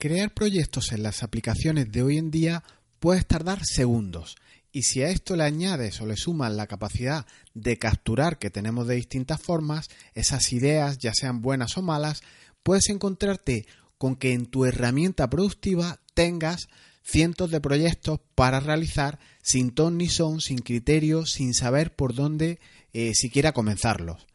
crear proyectos en las aplicaciones de hoy en día puedes tardar segundos. Y si a esto le añades o le sumas la capacidad de capturar que tenemos de distintas formas, esas ideas, ya sean buenas o malas, puedes encontrarte con que en tu herramienta productiva tengas cientos de proyectos para realizar sin ton ni son, sin criterio, sin saber por dónde eh, siquiera comenzarlos.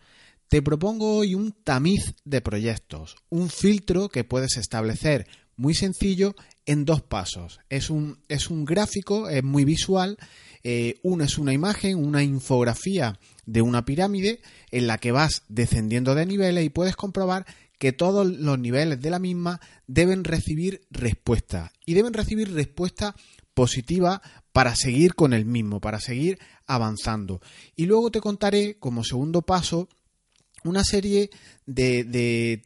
Te propongo hoy un tamiz de proyectos, un filtro que puedes establecer muy sencillo en dos pasos. Es un, es un gráfico, es muy visual. Eh, uno es una imagen, una infografía de una pirámide en la que vas descendiendo de niveles y puedes comprobar que todos los niveles de la misma deben recibir respuesta y deben recibir respuesta positiva para seguir con el mismo, para seguir avanzando. Y luego te contaré como segundo paso una serie de,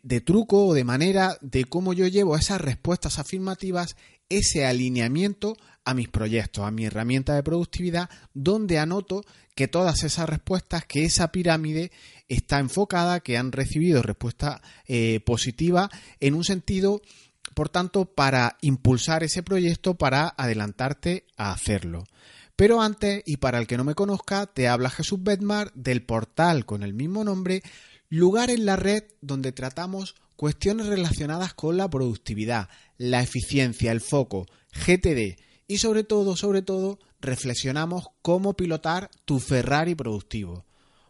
de, truco o de manera de cómo yo llevo esas respuestas afirmativas, ese alineamiento a mis proyectos, a mi herramienta de productividad, donde anoto que todas esas respuestas, que esa pirámide está enfocada, que han recibido respuesta eh, positiva en un sentido, por tanto, para impulsar ese proyecto, para adelantarte a hacerlo. Pero antes, y para el que no me conozca, te habla Jesús Bedmar del portal con el mismo nombre lugar en la red donde tratamos cuestiones relacionadas con la productividad, la eficiencia, el foco, GTD y sobre todo, sobre todo, reflexionamos cómo pilotar tu Ferrari productivo.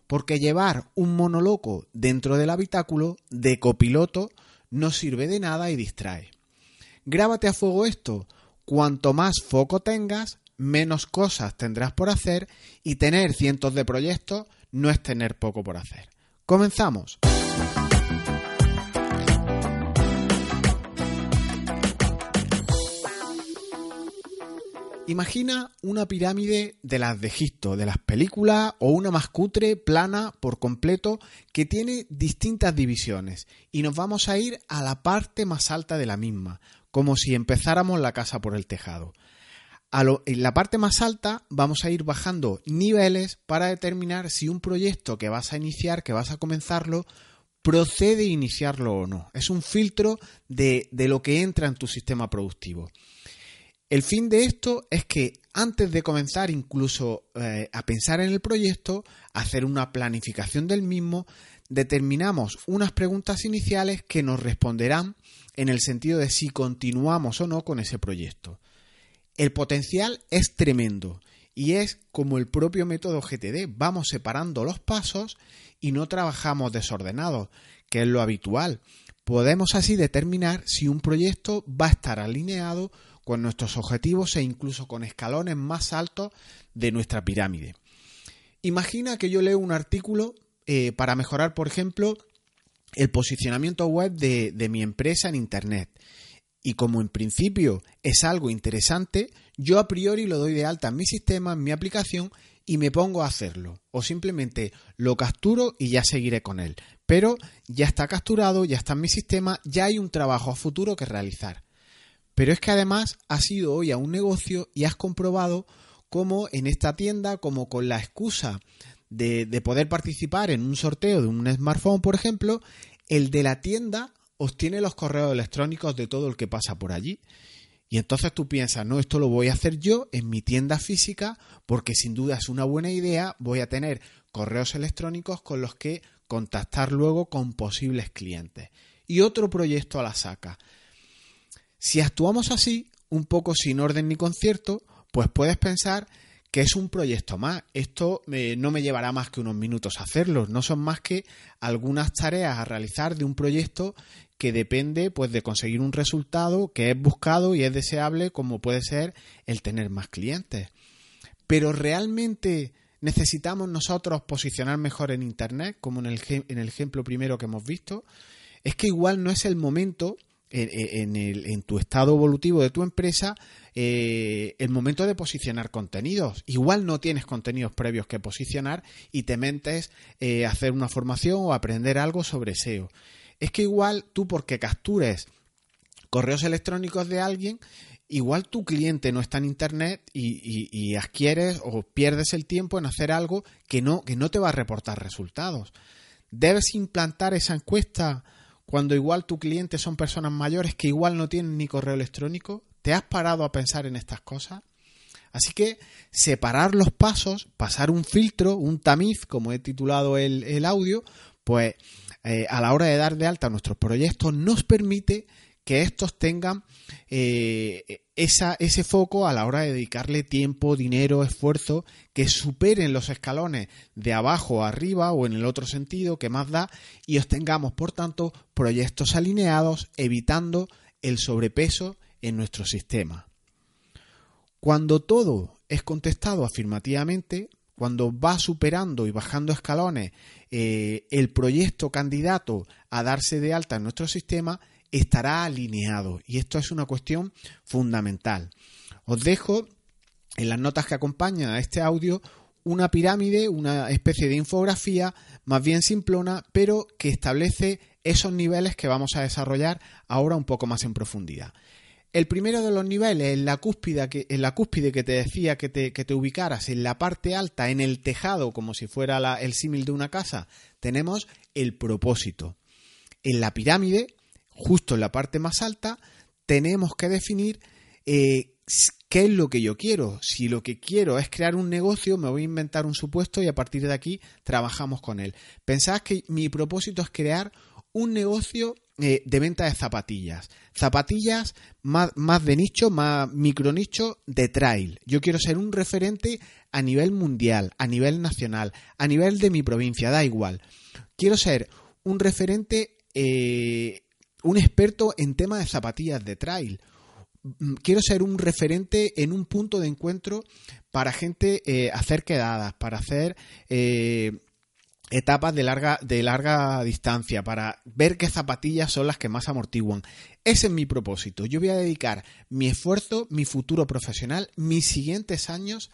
Porque llevar un monoloco dentro del habitáculo de copiloto no sirve de nada y distrae. Grábate a fuego esto. Cuanto más foco tengas, menos cosas tendrás por hacer y tener cientos de proyectos no es tener poco por hacer. Comenzamos. Imagina una pirámide de las de Egipto, de las películas, o una más cutre, plana, por completo, que tiene distintas divisiones, y nos vamos a ir a la parte más alta de la misma, como si empezáramos la casa por el tejado en la parte más alta vamos a ir bajando niveles para determinar si un proyecto que vas a iniciar, que vas a comenzarlo, procede a iniciarlo o no. Es un filtro de, lo que entra en tu sistema productivo. El fin de esto es que antes de comenzar incluso eh, a pensar en el proyecto, hacer una planificación del mismo, determinamos unas preguntas iniciales que nos responderán en el sentido de si continuamos o no con ese proyecto. El potencial es tremendo y es como el propio método GTD. Vamos separando los pasos y no trabajamos desordenados, que es lo habitual. Podemos así determinar si un proyecto va a estar alineado con nuestros objetivos e incluso con escalones más altos de nuestra pirámide. Imagina que yo leo un artículo eh, para mejorar, por ejemplo, el posicionamiento web de, de mi empresa en Internet y como en principio es algo interesante, yo a priori lo doy de alta en mi sistema, en mi aplicación y me pongo a hacerlo. O simplemente lo capturo y ya seguiré con él. Pero ya está capturado, ya está en mi sistema, ya hay un trabajo a futuro que realizar. Pero es que además has ido hoy a un negocio y has comprobado cómo en esta tienda, como con la excusa de, de poder participar en un sorteo de un smartphone, por ejemplo, el de la tienda obtiene los correos electrónicos de todo el que pasa por allí. Y entonces tú piensas, no, esto lo voy a hacer yo en mi tienda física porque sin duda es una buena idea, voy a tener correos electrónicos con los que contactar luego con posibles clientes. Y otro proyecto a la saca. Si actuamos así, un poco sin orden ni concierto, pues puedes pensar que es un proyecto más. Esto no me llevará más que unos minutos hacerlo. No son más que algunas tareas a realizar de un proyecto que depende pues de conseguir un resultado que es buscado y es deseable como puede ser el tener más clientes. Pero realmente necesitamos nosotros posicionar mejor en internet, como en el, en el ejemplo primero que hemos visto, es que igual no es el momento en, en, tu estado evolutivo de tu empresa eh, el momento de posicionar contenidos. Igual no tienes contenidos previos que posicionar y te mentes eh, hacer una formación o aprender algo sobre SEO. Es que igual tú porque captures correos electrónicos de alguien, igual tu cliente no está en internet y, y, adquieres o pierdes el tiempo en hacer algo que no, que no te va a reportar resultados. Debes implantar esa encuesta cuando igual tu cliente son personas mayores que igual no tienen ni correo electrónico? ¿Te has parado a pensar en estas cosas? Así que separar los pasos, pasar un filtro, un tamiz, como he titulado el, audio, pues eh, a la hora de dar de alta nuestros proyectos nos permite que estos tengan eh, ese foco a la hora de dedicarle tiempo, dinero, esfuerzo, que superen los escalones de abajo a arriba o en el otro sentido que más da y obtengamos, por tanto, proyectos alineados, evitando el sobrepeso en nuestro sistema. Cuando todo es contestado afirmativamente, cuando va superando y bajando escalones eh, el proyecto candidato a darse de alta en nuestro sistema, estará alineado. Y esto es una cuestión fundamental. Os dejo en las notas que acompañan a este audio una pirámide, una especie de infografía más bien simplona, pero que establece esos niveles que vamos a desarrollar ahora un poco más en profundidad. El primero de los niveles, en la cúspide que, en la cúspide que te decía que te, ubicaras, en la parte alta, en el tejado, como si fuera el símil de una casa, tenemos el propósito. En la pirámide, justo en la parte más alta, tenemos que definir eh, qué es lo que yo quiero. Si lo que quiero es crear un negocio, me voy a inventar un supuesto y a partir de aquí trabajamos con él. Pensad que mi propósito es crear un negocio eh, de venta de zapatillas. Zapatillas más, más de nicho, más micro nicho de trail. Yo quiero ser un referente a nivel mundial, a nivel nacional, a nivel de mi provincia, da igual. Quiero ser un referente, eh, un experto en tema de zapatillas de trail. Mm, quiero ser un referente en un punto de encuentro para gente eh, hacer quedadas, para hacer etapas de larga, de larga distancia para ver qué zapatillas son las que más amortiguan. Ese es mi propósito. Yo voy a dedicar mi esfuerzo, mi futuro profesional, mis siguientes años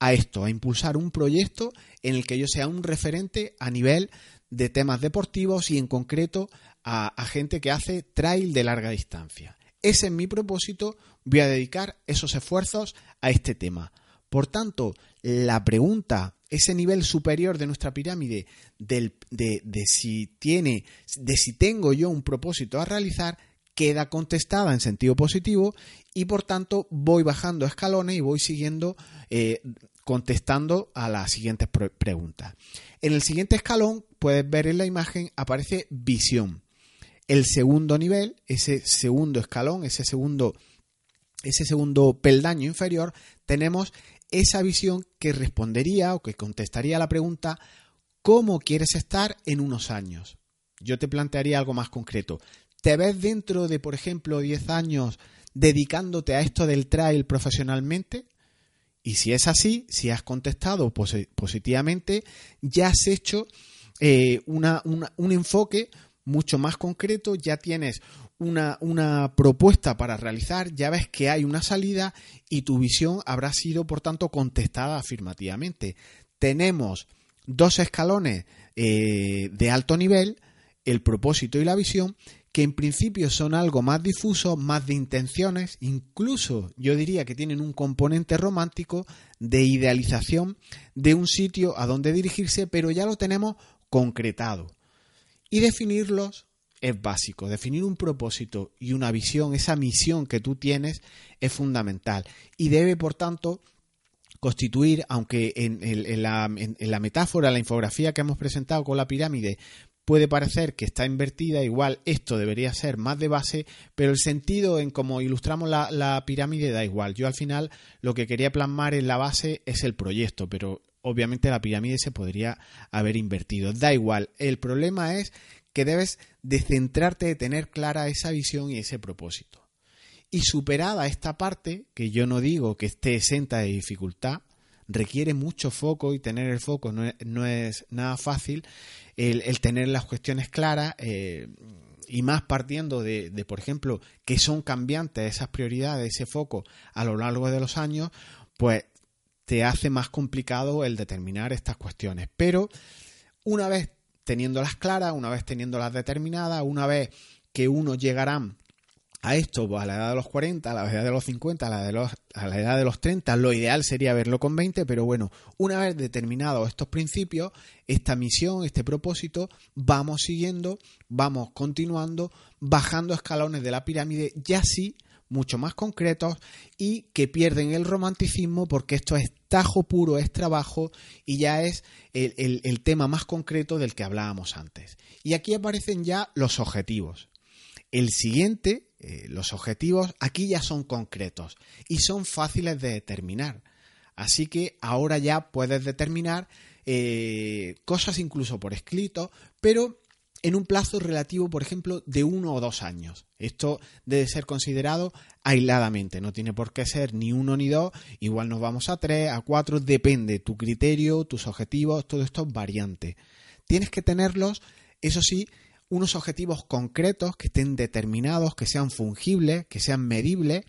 a esto, a impulsar un proyecto en el que yo sea un referente a nivel de temas deportivos y en concreto a, a gente que hace trail de larga distancia. Ese es mi propósito, voy a dedicar esos esfuerzos a este tema. Por tanto, la pregunta ese nivel superior de nuestra pirámide de, si tiene, de si tengo yo un propósito a realizar, queda contestada en sentido positivo y por tanto voy bajando escalones y voy siguiendo eh, contestando a las siguientes preguntas. En el siguiente escalón, puedes ver en la imagen, aparece visión. El segundo nivel, ese segundo escalón, ese segundo, ese segundo peldaño inferior, tenemos esa visión que respondería o que contestaría la pregunta ¿cómo quieres estar en unos años? Yo te plantearía algo más concreto. ¿Te ves dentro de, por ejemplo, 10 años dedicándote a esto del trail profesionalmente? Y si es así, si has contestado positivamente, ya has hecho eh, un enfoque mucho más concreto, ya tienes una, una, propuesta para realizar, ya ves que hay una salida y tu visión habrá sido, por tanto, contestada afirmativamente. Tenemos dos escalones eh, de alto nivel, el propósito y la visión, que en principio son algo más difuso, más de intenciones, incluso yo diría que tienen un componente romántico de idealización de un sitio a donde dirigirse, pero ya lo tenemos concretado. Y definirlos es básico. Definir un propósito y una visión, esa misión que tú tienes, es fundamental. Y debe, por tanto, constituir, aunque en, la, metáfora, la infografía que hemos presentado con la pirámide, puede parecer que está invertida, igual esto debería ser más de base, pero el sentido en cómo ilustramos la, la, pirámide da igual. Yo al final lo que quería plasmar en la base es el proyecto, pero obviamente la pirámide se podría haber invertido. Da igual, el problema es que debes de centrarte, de tener clara esa visión y ese propósito. Y superada esta parte, que yo no digo que esté exenta de dificultad, requiere mucho foco y tener el foco no es, nada fácil, el, tener las cuestiones claras eh, y más partiendo de, de, por ejemplo, que son cambiantes esas prioridades, ese foco a lo largo de los años, pues te hace más complicado el determinar estas cuestiones. Pero una vez teniéndolas claras, una vez teniéndolas determinadas, una vez que uno llegará a esto pues, a la edad de los 40, a la edad de los 50, a la, de los, a la edad de los 30, lo ideal sería verlo con 20, pero bueno, una vez determinados estos principios, esta misión, este propósito, vamos siguiendo, vamos continuando, bajando escalones de la pirámide, ya sí mucho más concretos y que pierden el romanticismo porque esto es tajo puro, es trabajo y ya es el, el tema más concreto del que hablábamos antes. Y aquí aparecen ya los objetivos. El siguiente eh, los objetivos aquí ya son concretos y son fáciles de determinar. Así que ahora ya puedes determinar eh, cosas incluso por escrito, pero en un plazo relativo, por ejemplo, de uno o dos años. Esto debe ser considerado aisladamente, no tiene por qué ser ni uno ni dos, igual nos vamos a tres, a cuatro, depende tu criterio, tus objetivos, todo esto es variante. Tienes que tenerlos, eso sí, unos objetivos concretos que estén determinados, que sean fungibles, que sean medibles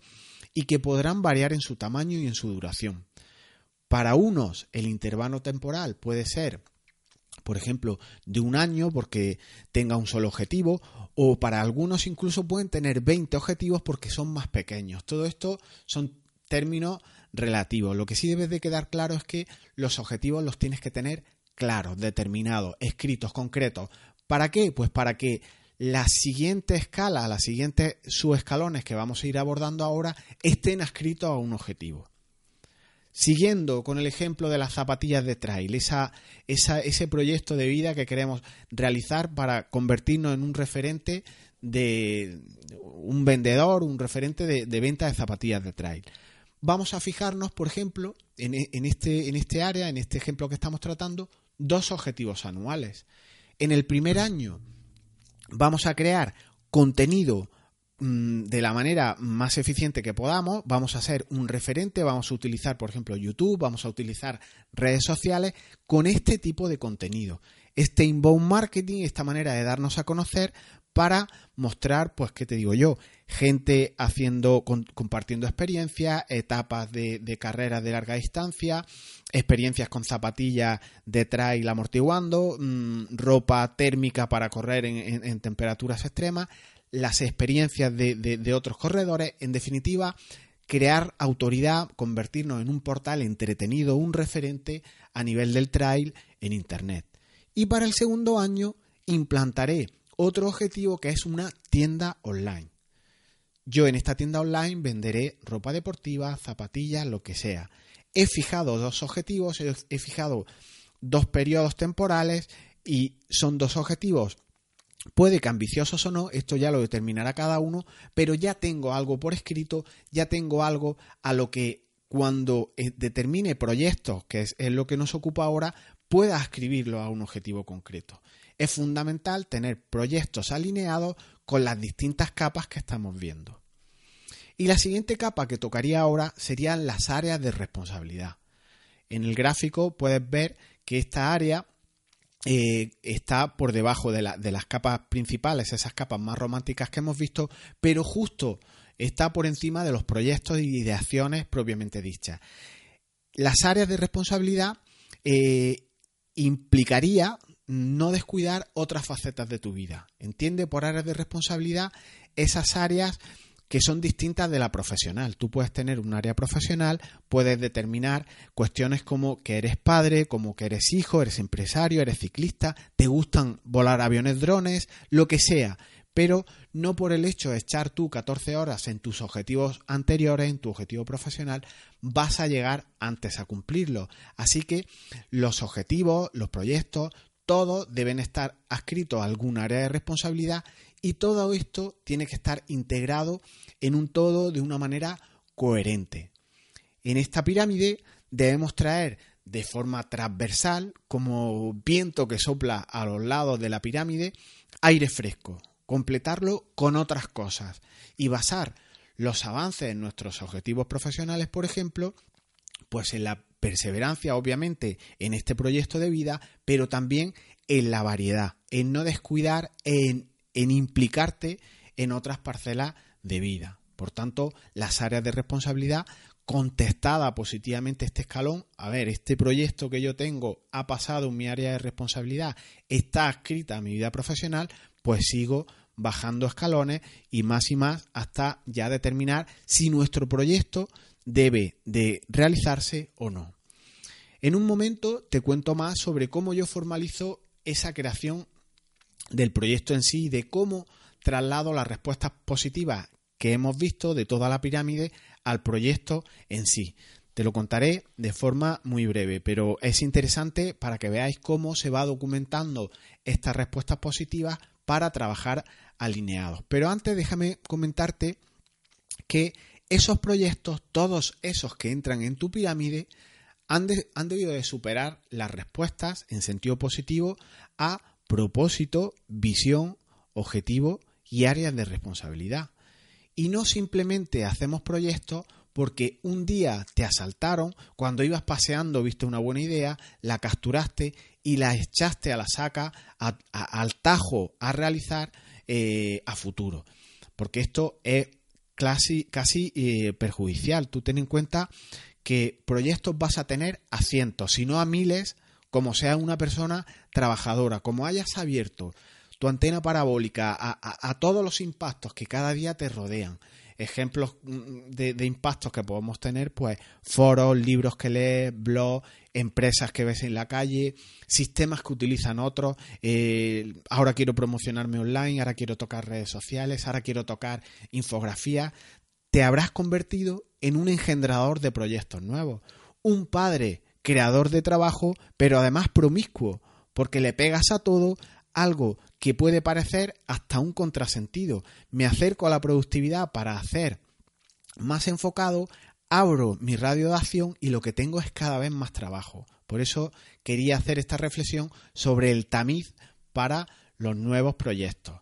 y que podrán variar en su tamaño y en su duración. Para unos el intervalo temporal puede ser, por ejemplo, de un año porque tenga un solo objetivo o para algunos incluso pueden tener 20 objetivos porque son más pequeños. Todo esto son términos relativos. Lo que sí debes de quedar claro es que los objetivos los tienes que tener claros, determinados, escritos, concretos, ¿Para qué? Pues para que la siguiente escala, las siguientes subescalones que vamos a ir abordando ahora estén adscritos a un objetivo. Siguiendo con el ejemplo de las zapatillas de trail, esa, ese proyecto de vida que queremos realizar para convertirnos en un referente de un vendedor, un referente de, venta de zapatillas de trail. Vamos a fijarnos, por ejemplo, en, en, este, en este área, en este ejemplo que estamos tratando, dos objetivos anuales en el primer año vamos a crear contenido de la manera más eficiente que podamos, vamos a ser un referente, vamos a utilizar, por ejemplo, YouTube, vamos a utilizar redes sociales con este tipo de contenido. Este inbound marketing, esta manera de darnos a conocer para mostrar, pues, ¿qué te digo yo? Gente haciendo, compartiendo experiencias, etapas de, carreras de larga distancia, experiencias con zapatillas de trail amortiguando, mm, ropa térmica para correr en, temperaturas extremas, las experiencias de, otros corredores, en definitiva, crear autoridad, convertirnos en un portal entretenido, un referente a nivel del trail en Internet. Y para el segundo año implantaré otro objetivo que es una tienda online. Yo en esta tienda online venderé ropa deportiva, zapatillas, lo que sea. He fijado dos objetivos, he fijado dos periodos temporales y son dos objetivos Puede que ambiciosos o no, esto ya lo determinará cada uno, pero ya tengo algo por escrito, ya tengo algo a lo que cuando eh, determine proyectos, que es, lo que nos ocupa ahora, pueda escribirlo a un objetivo concreto es fundamental tener proyectos alineados con las distintas capas que estamos viendo. Y la siguiente capa que tocaría ahora serían las áreas de responsabilidad. En el gráfico puedes ver que esta área eh, está por debajo de, de las capas principales, esas capas más románticas que hemos visto, pero justo está por encima de los proyectos y de acciones propiamente dichas. Las áreas de responsabilidad eh, implicaría no descuidar otras facetas de tu vida. Entiende por áreas de responsabilidad esas áreas que son distintas de la profesional. Tú puedes tener un área profesional, puedes determinar cuestiones como que eres padre, como que eres hijo, eres empresario, eres ciclista, te gustan volar aviones, drones, lo que sea, pero no por el hecho de echar tú 14 horas en tus objetivos anteriores, en tu objetivo profesional, vas a llegar antes a cumplirlo. Así que los objetivos, los proyectos, todos deben estar adscritos a algún área de responsabilidad y todo esto tiene que estar integrado en un todo de una manera coherente. En esta pirámide debemos traer de forma transversal, como viento que sopla a los lados de la pirámide, aire fresco, completarlo con otras cosas y basar los avances en nuestros objetivos profesionales, por ejemplo, pues en la perseverancia, obviamente, en este proyecto de vida, pero también en la variedad, en no descuidar, en, en implicarte en otras parcelas de vida. Por tanto, las áreas de responsabilidad contestada positivamente este escalón, a ver, este proyecto que yo tengo ha pasado en mi área de responsabilidad, está escrita a mi vida profesional, pues sigo bajando escalones y más y más hasta ya determinar si nuestro proyecto debe de realizarse o no. En un momento te cuento más sobre cómo yo formalizo esa creación del proyecto en sí y de cómo traslado las respuestas positivas que hemos visto de toda la pirámide al proyecto en sí. Te lo contaré de forma muy breve, pero es interesante para que veáis cómo se va documentando estas respuestas positivas para trabajar alineados. Pero antes déjame comentarte que esos proyectos, todos esos que entran en tu pirámide, han, han debido de superar las respuestas en sentido positivo a propósito, visión, objetivo y áreas de responsabilidad. Y no simplemente hacemos proyectos porque un día te asaltaron, cuando ibas paseando viste una buena idea, la capturaste y la echaste a la saca, al tajo a realizar eh, a futuro. Porque esto es casi, eh, perjudicial. Tú ten en cuenta que proyectos vas a tener a cientos, si no a miles, como sea una persona trabajadora, como hayas abierto tu antena parabólica a todos los impactos que cada día te rodean ejemplos mm, de, impactos que podemos tener, pues foros, libros que lees, blogs, empresas que ves en la calle, sistemas que utilizan otros. Eh, ahora quiero promocionarme online, ahora quiero tocar redes sociales, ahora quiero tocar infografía. Te habrás convertido en un engendrador de proyectos nuevos. Un padre creador de trabajo, pero además promiscuo, porque le pegas a todo algo que puede parecer hasta un contrasentido. Me acerco a la productividad para hacer más enfocado, abro mi radio de acción y lo que tengo es cada vez más trabajo. Por eso quería hacer esta reflexión sobre el tamiz para los nuevos proyectos.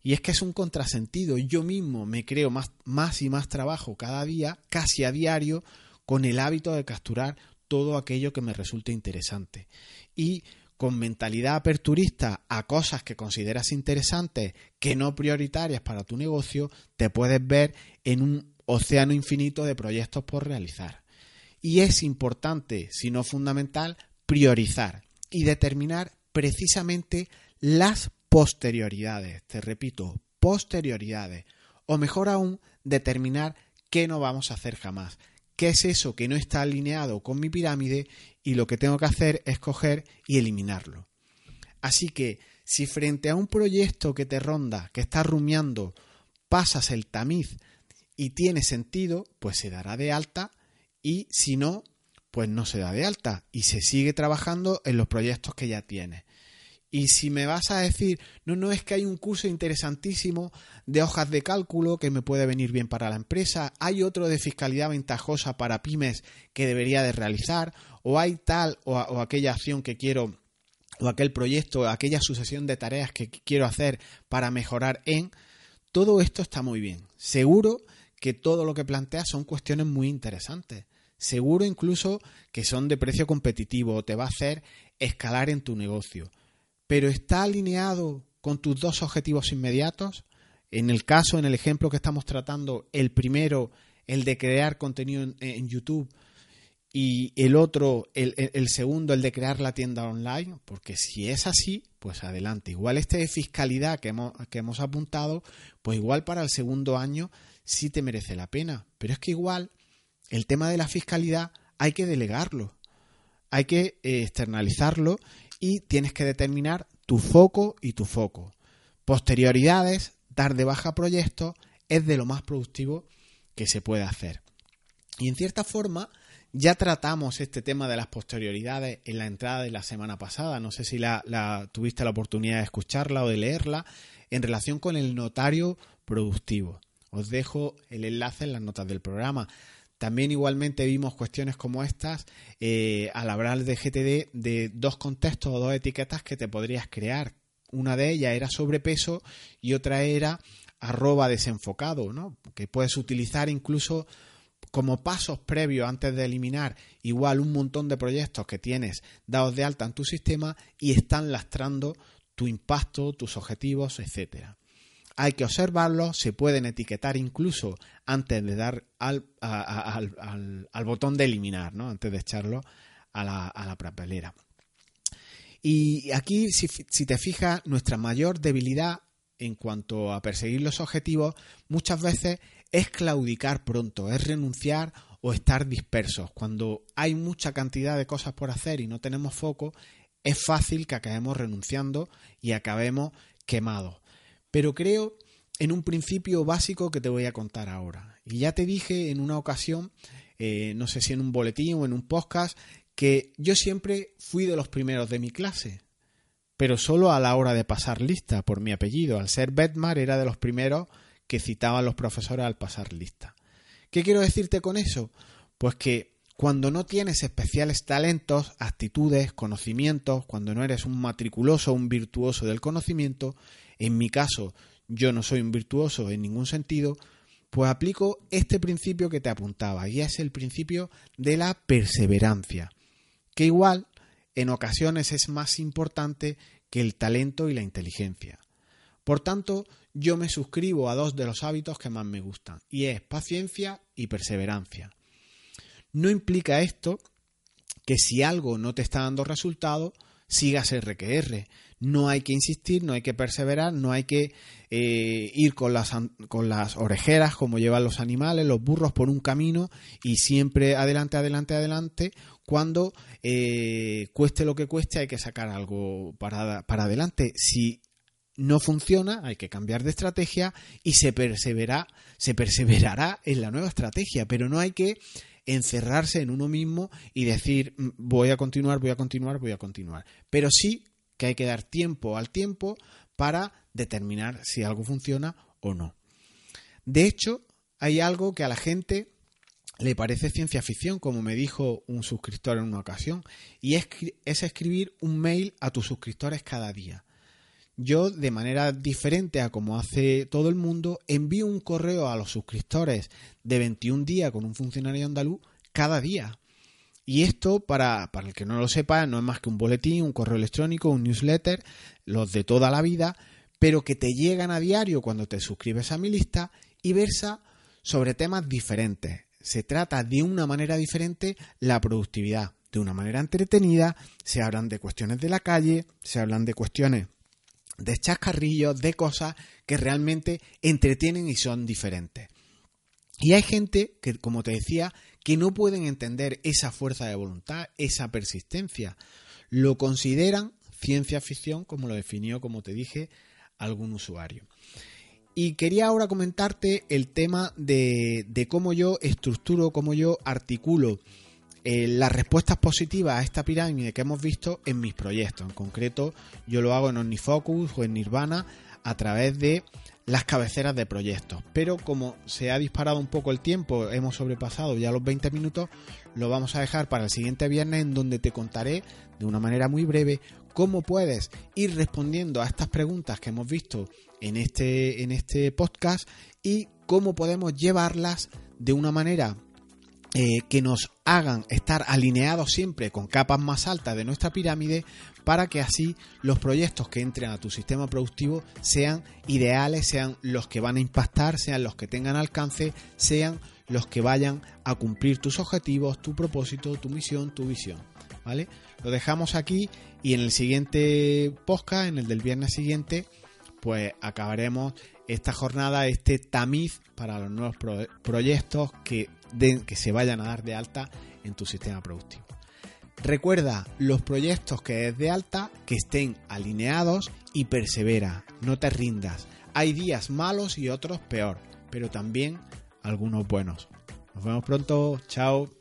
Y es que es un contrasentido. Yo mismo me creo más, más y más trabajo cada día, casi a diario, con el hábito de capturar todo aquello que me resulte interesante. Y con mentalidad aperturista a cosas que consideras interesantes, que no prioritarias para tu negocio, te puedes ver en un océano infinito de proyectos por realizar. Y es importante, si no fundamental, priorizar y determinar precisamente las posterioridades. Te repito, posterioridades. O mejor aún, determinar qué no vamos a hacer jamás, qué es eso que no está alineado con mi pirámide y lo que tengo que hacer es coger y eliminarlo. Así que si frente a un proyecto que te ronda, que estás rumiando, pasas el tamiz y tiene sentido, pues se dará de alta y si no, pues no se da de alta y se sigue trabajando en los proyectos que ya tienes. Y si me vas a decir, no, no es que hay un curso interesantísimo de hojas de cálculo que me puede venir bien para la empresa, hay otro de fiscalidad ventajosa para pymes que debería de realizar, o hay tal o, o aquella acción que quiero, o aquel proyecto, o aquella sucesión de tareas que quiero hacer para mejorar en, todo esto está muy bien. Seguro que todo lo que planteas son cuestiones muy interesantes. Seguro incluso que son de precio competitivo o te va a hacer escalar en tu negocio pero está alineado con tus dos objetivos inmediatos. En el caso, en el ejemplo que estamos tratando, el primero, el de crear contenido en, YouTube, y el otro, el, segundo, el de crear la tienda online, porque si es así, pues adelante. Igual este de fiscalidad que hemos, que hemos apuntado, pues igual para el segundo año sí te merece la pena. Pero es que igual el tema de la fiscalidad hay que delegarlo, hay que eh, externalizarlo y tienes que determinar tu foco y tu foco. Posterioridades, dar de baja proyectos, es de lo más productivo que se puede hacer. Y en cierta forma, ya tratamos este tema de las posterioridades en la entrada de la semana pasada. No sé si la, tuviste la oportunidad de escucharla o de leerla en relación con el notario productivo. Os dejo el enlace en las notas del programa. También igualmente vimos cuestiones como estas eh, al hablar de GTD de dos contextos o dos etiquetas que te podrías crear. Una de ellas era sobrepeso y otra era arroba desenfocado, ¿no? que puedes utilizar incluso como pasos previos antes de eliminar igual un montón de proyectos que tienes dados de alta en tu sistema y están lastrando tu impacto, tus objetivos, etcétera hay que observarlos, se pueden etiquetar incluso antes de dar al, botón de eliminar, ¿no? antes de echarlo a la, papelera. Y aquí, si te fijas, nuestra mayor debilidad en cuanto a perseguir los objetivos muchas veces es claudicar pronto, es renunciar o estar dispersos. Cuando hay mucha cantidad de cosas por hacer y no tenemos foco, es fácil que acabemos renunciando y acabemos quemados. Pero creo en un principio básico que te voy a contar ahora. Y ya te dije en una ocasión, eh, no sé si en un boletín o en un podcast, que yo siempre fui de los primeros de mi clase, pero solo a la hora de pasar lista por mi apellido. Al ser Betmar era de los primeros que citaban los profesores al pasar lista. ¿Qué quiero decirte con eso? Pues que cuando no tienes especiales talentos, actitudes, conocimientos, cuando no eres un matriculoso un virtuoso del conocimiento, en mi caso yo no soy un virtuoso en ningún sentido, pues aplico este principio que te apuntaba y es el principio de la perseverancia, que igual en ocasiones es más importante que el talento y la inteligencia. Por tanto, yo me suscribo a dos de los hábitos que más me gustan, y es paciencia y perseverancia. No implica esto que si algo no te está dando resultado, sigas RQR. No hay que insistir, no hay que perseverar, no hay que eh, ir con las, con las orejeras como llevan los animales, los burros por un camino y siempre adelante, adelante, adelante. Cuando eh, cueste lo que cueste hay que sacar algo para, para adelante. Si no funciona, hay que cambiar de estrategia y se persevera, se perseverará en la nueva estrategia, pero no hay que encerrarse en uno mismo y decir mm, voy a continuar, voy a continuar, voy a continuar. Pero sí que hay que dar tiempo al tiempo para determinar si algo funciona o no. De hecho, hay algo que a la gente le parece ciencia ficción, como me dijo un suscriptor en una ocasión, y es, es escribir un mail a tus suscriptores cada día yo de manera diferente a como hace todo el mundo, envío un correo a los suscriptores de 21 días con un funcionario andaluz cada día. Y esto, para, para el que no lo sepa, no es más que un boletín, un correo electrónico, un newsletter, los de toda la vida, pero que te llegan a diario cuando te suscribes a mi lista y versa sobre temas diferentes. Se trata de una manera diferente la productividad, de una manera entretenida, se hablan de cuestiones de la calle, se hablan de cuestiones de chascarrillos, de cosas que realmente entretienen y son diferentes. Y hay gente que, como te decía, que no pueden entender esa fuerza de voluntad, esa persistencia. Lo consideran ciencia ficción, como lo definió, como te dije, algún usuario. Y quería ahora comentarte el tema de, de cómo yo estructuro, cómo yo articulo eh, las respuestas positivas a esta pirámide que hemos visto en mis proyectos. En concreto, yo lo hago en OmniFocus o en Nirvana a través de las cabeceras de proyectos. Pero como se ha disparado un poco el tiempo, hemos sobrepasado ya los 20 minutos, lo vamos a dejar para el siguiente viernes en donde te contaré de una manera muy breve cómo puedes ir respondiendo a estas preguntas que hemos visto en este, en este podcast y cómo podemos llevarlas de una manera eh, que nos hagan estar alineados siempre con capas más altas de nuestra pirámide para que así los proyectos que entren a tu sistema productivo sean ideales, sean los que van a impactar, sean los que tengan alcance, sean los que vayan a cumplir tus objetivos, tu propósito, tu misión, tu visión. ¿Vale? Lo dejamos aquí y en el siguiente podcast, en el del viernes siguiente, pues acabaremos esta jornada, este tamiz para los nuevos proyectos que, que se vayan a dar de alta en tu sistema productivo. Recuerda los proyectos que es de alta que estén alineados y persevera, no te rindas. Hay días malos y otros peor, pero también algunos buenos. Nos vemos pronto, chao.